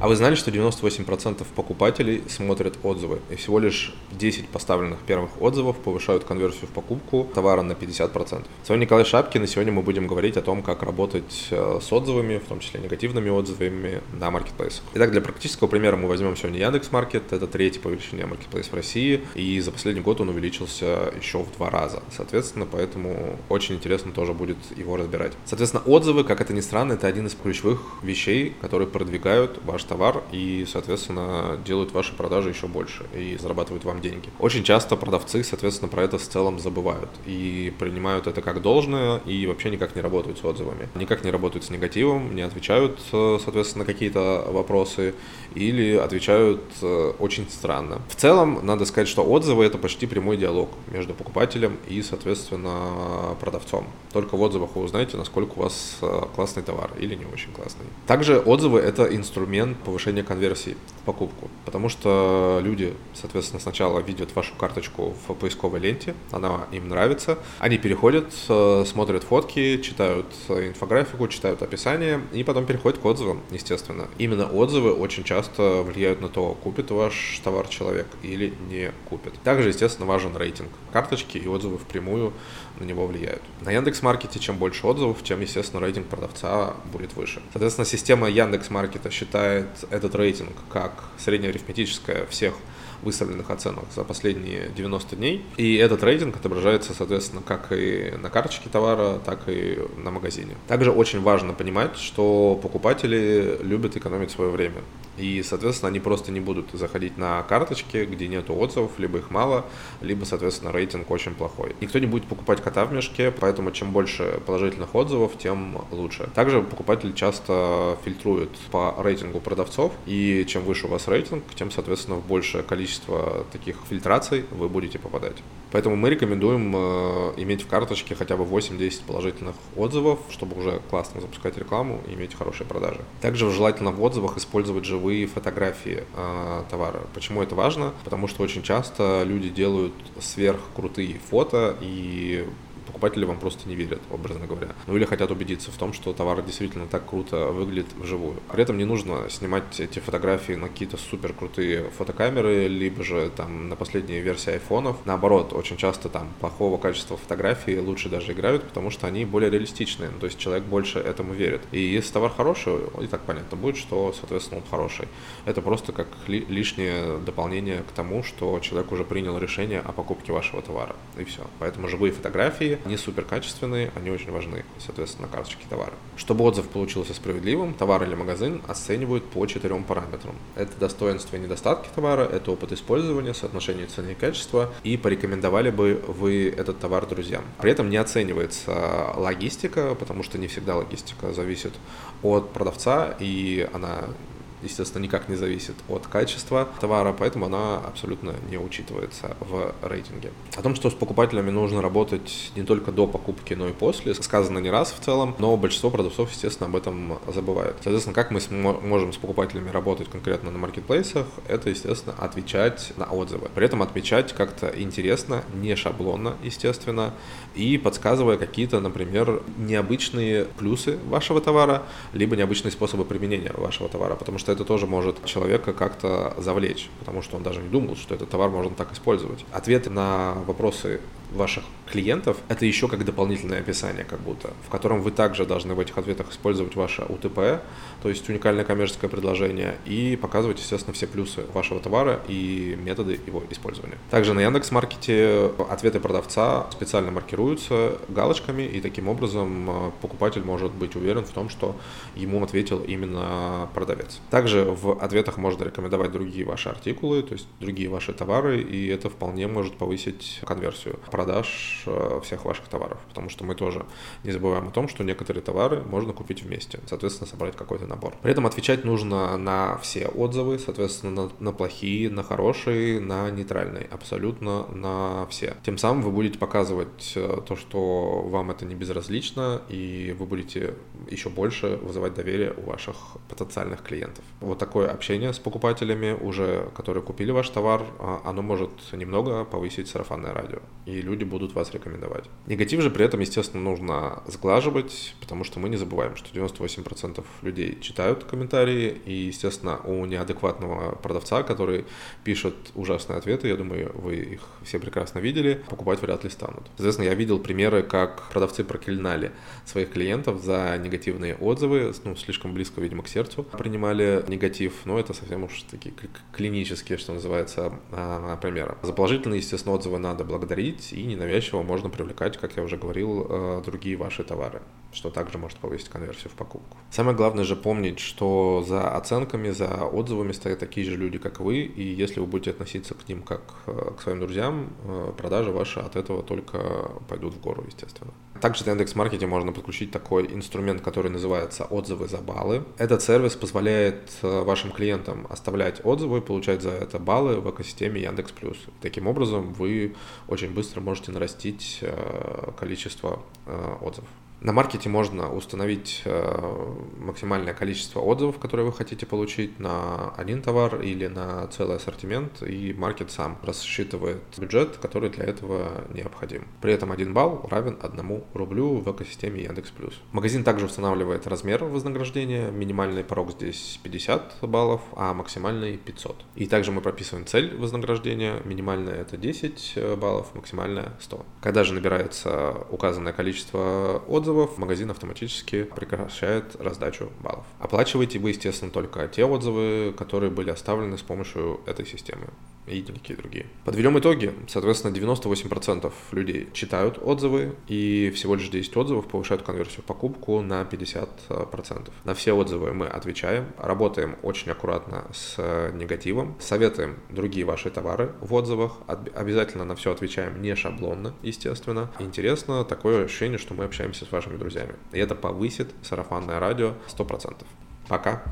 А вы знали, что 98% покупателей смотрят отзывы, и всего лишь 10 поставленных первых отзывов повышают конверсию в покупку товара на 50%. С вами Николай Шапкин, и сегодня мы будем говорить о том, как работать э, с отзывами, в том числе негативными отзывами на маркетплейсах. Итак, для практического примера мы возьмем сегодня Яндекс.Маркет, это третий по величине маркетплейс в России, и за последний год он увеличился еще в два раза. Соответственно, поэтому очень интересно тоже будет его разбирать. Соответственно, отзывы, как это ни странно, это один из ключевых вещей, которые продвигают ваш товар и, соответственно, делают ваши продажи еще больше и зарабатывают вам деньги. Очень часто продавцы, соответственно, про это в целом забывают и принимают это как должное и вообще никак не работают с отзывами. Никак не работают с негативом, не отвечают, соответственно, на какие-то вопросы или отвечают э, очень странно. В целом, надо сказать, что отзывы это почти прямой диалог между покупателем и, соответственно, продавцом. Только в отзывах вы узнаете, насколько у вас э, классный товар или не очень классный. Также отзывы это инструмент повышения конверсии в покупку, потому что люди, соответственно, сначала видят вашу карточку в поисковой ленте, она им нравится, они переходят, э, смотрят фотки, читают инфографику, читают описание и потом переходят к отзывам, естественно. Именно отзывы очень часто влияют на то, купит ваш товар человек или не купит. Также, естественно, важен рейтинг карточки и отзывы впрямую на него влияют. На Яндекс.Маркете чем больше отзывов, тем, естественно, рейтинг продавца будет выше. Соответственно, система Яндекс.Маркета считает этот рейтинг как среднеарифметическое всех выставленных оценок за последние 90 дней. И этот рейтинг отображается, соответственно, как и на карточке товара, так и на магазине. Также очень важно понимать, что покупатели любят экономить свое время. И, соответственно, они просто не будут заходить на карточки, где нет отзывов, либо их мало, либо, соответственно, рейтинг очень плохой. Никто не будет покупать кота в мешке, поэтому чем больше положительных отзывов, тем лучше. Также покупатель часто фильтрует по рейтингу продавцов, и чем выше у вас рейтинг, тем, соответственно, в большее количество таких фильтраций вы будете попадать. Поэтому мы рекомендуем э, иметь в карточке хотя бы 8-10 положительных отзывов, чтобы уже классно запускать рекламу и иметь хорошие продажи. Также желательно в отзывах использовать живые фотографии э, товара. Почему это важно? Потому что очень часто люди делают сверхкрутые фото и покупатели вам просто не верят, образно говоря. Ну или хотят убедиться в том, что товар действительно так круто выглядит вживую. При этом не нужно снимать эти фотографии на какие-то супер крутые фотокамеры, либо же там на последние версии айфонов. Наоборот, очень часто там плохого качества фотографии лучше даже играют, потому что они более реалистичные. То есть человек больше этому верит. И если товар хороший, и так понятно будет, что, соответственно, он хороший. Это просто как ли, лишнее дополнение к тому, что человек уже принял решение о покупке вашего товара. И все. Поэтому живые фотографии не супер качественные, они очень важны, соответственно, на карточке товара. Чтобы отзыв получился справедливым, товар или магазин оценивают по четырем параметрам. Это достоинства и недостатки товара, это опыт использования, соотношение цены и качества, и порекомендовали бы вы этот товар друзьям. При этом не оценивается логистика, потому что не всегда логистика зависит от продавца, и она естественно, никак не зависит от качества товара, поэтому она абсолютно не учитывается в рейтинге. О том, что с покупателями нужно работать не только до покупки, но и после, сказано не раз в целом, но большинство продавцов, естественно, об этом забывают. Соответственно, как мы можем с покупателями работать конкретно на маркетплейсах, это, естественно, отвечать на отзывы. При этом отвечать как-то интересно, не шаблонно, естественно, и подсказывая какие-то, например, необычные плюсы вашего товара, либо необычные способы применения вашего товара, потому что что это тоже может человека как-то завлечь, потому что он даже не думал, что этот товар можно так использовать. Ответы на вопросы ваших клиентов, это еще как дополнительное описание как будто, в котором вы также должны в этих ответах использовать ваше УТП, то есть уникальное коммерческое предложение, и показывать, естественно, все плюсы вашего товара и методы его использования. Также на Яндекс.Маркете ответы продавца специально маркируются галочками, и таким образом э, покупатель может быть уверен в том, что ему ответил именно продавец. Также в ответах можно рекомендовать другие ваши артикулы, то есть другие ваши товары, и это вполне может повысить конверсию продаж э, всех ваших товаров, потому что мы тоже не забываем о том, что некоторые товары можно купить вместе, соответственно, собрать какой-то набор. При этом отвечать нужно на все отзывы, соответственно, на, на плохие, на хорошие, на нейтральные, абсолютно на все. Тем самым вы будете показывать э, то, что вам это не безразлично, и вы будете еще больше вызывать доверие у ваших потенциальных клиентов. Вот такое общение с покупателями, уже которые купили ваш товар, а, оно может немного повысить сарафанное радио, и люди будут вас рекомендовать. Негатив же при этом, естественно, нужно сглаживать, потому что мы не забываем, что 98% людей читают комментарии, и, естественно, у неадекватного продавца, который пишет ужасные ответы, я думаю, вы их все прекрасно видели, покупать вряд ли станут. Соответственно, я видел примеры, как продавцы проклинали своих клиентов за негативные отзывы, ну, слишком близко, видимо, к сердцу принимали негатив, но это совсем уж такие клинические, что называется, а, примеры. За положительные, естественно, отзывы надо благодарить, и ненавязчиво можно привлекать, как я уже говорил, э, другие ваши товары, что также может повысить конверсию в покупку. Самое главное же помнить, что за оценками, за отзывами стоят такие же люди, как вы, и если вы будете относиться к ним как э, к своим друзьям, э, продажи ваши от этого только пойдут в гору, естественно. Также в Яндекс.Маркете можно подключить такой инструмент, который называется «Отзывы за баллы». Этот сервис позволяет э, вашим клиентам оставлять отзывы, получать за это баллы в экосистеме Яндекс+. Таким образом, вы очень быстро можете нарастить количество отзывов. На маркете можно установить э, максимальное количество отзывов, которые вы хотите получить на один товар или на целый ассортимент, и маркет сам рассчитывает бюджет, который для этого необходим. При этом один балл равен одному рублю в экосистеме Яндекс+. Магазин также устанавливает размер вознаграждения, минимальный порог здесь 50 баллов, а максимальный 500. И также мы прописываем цель вознаграждения, минимальная это 10 баллов, максимальная 100. Когда же набирается указанное количество отзывов, отзывов, магазин автоматически прекращает раздачу баллов. Оплачиваете вы, естественно, только те отзывы, которые были оставлены с помощью этой системы и никакие другие. Подведем итоги. Соответственно, 98% людей читают отзывы, и всего лишь 10 отзывов повышают конверсию в покупку на 50%. На все отзывы мы отвечаем, работаем очень аккуратно с негативом, советуем другие ваши товары в отзывах, обязательно на все отвечаем не шаблонно, естественно. Интересно такое ощущение, что мы общаемся с вашими друзьями. И это повысит сарафанное радио 100%. Пока.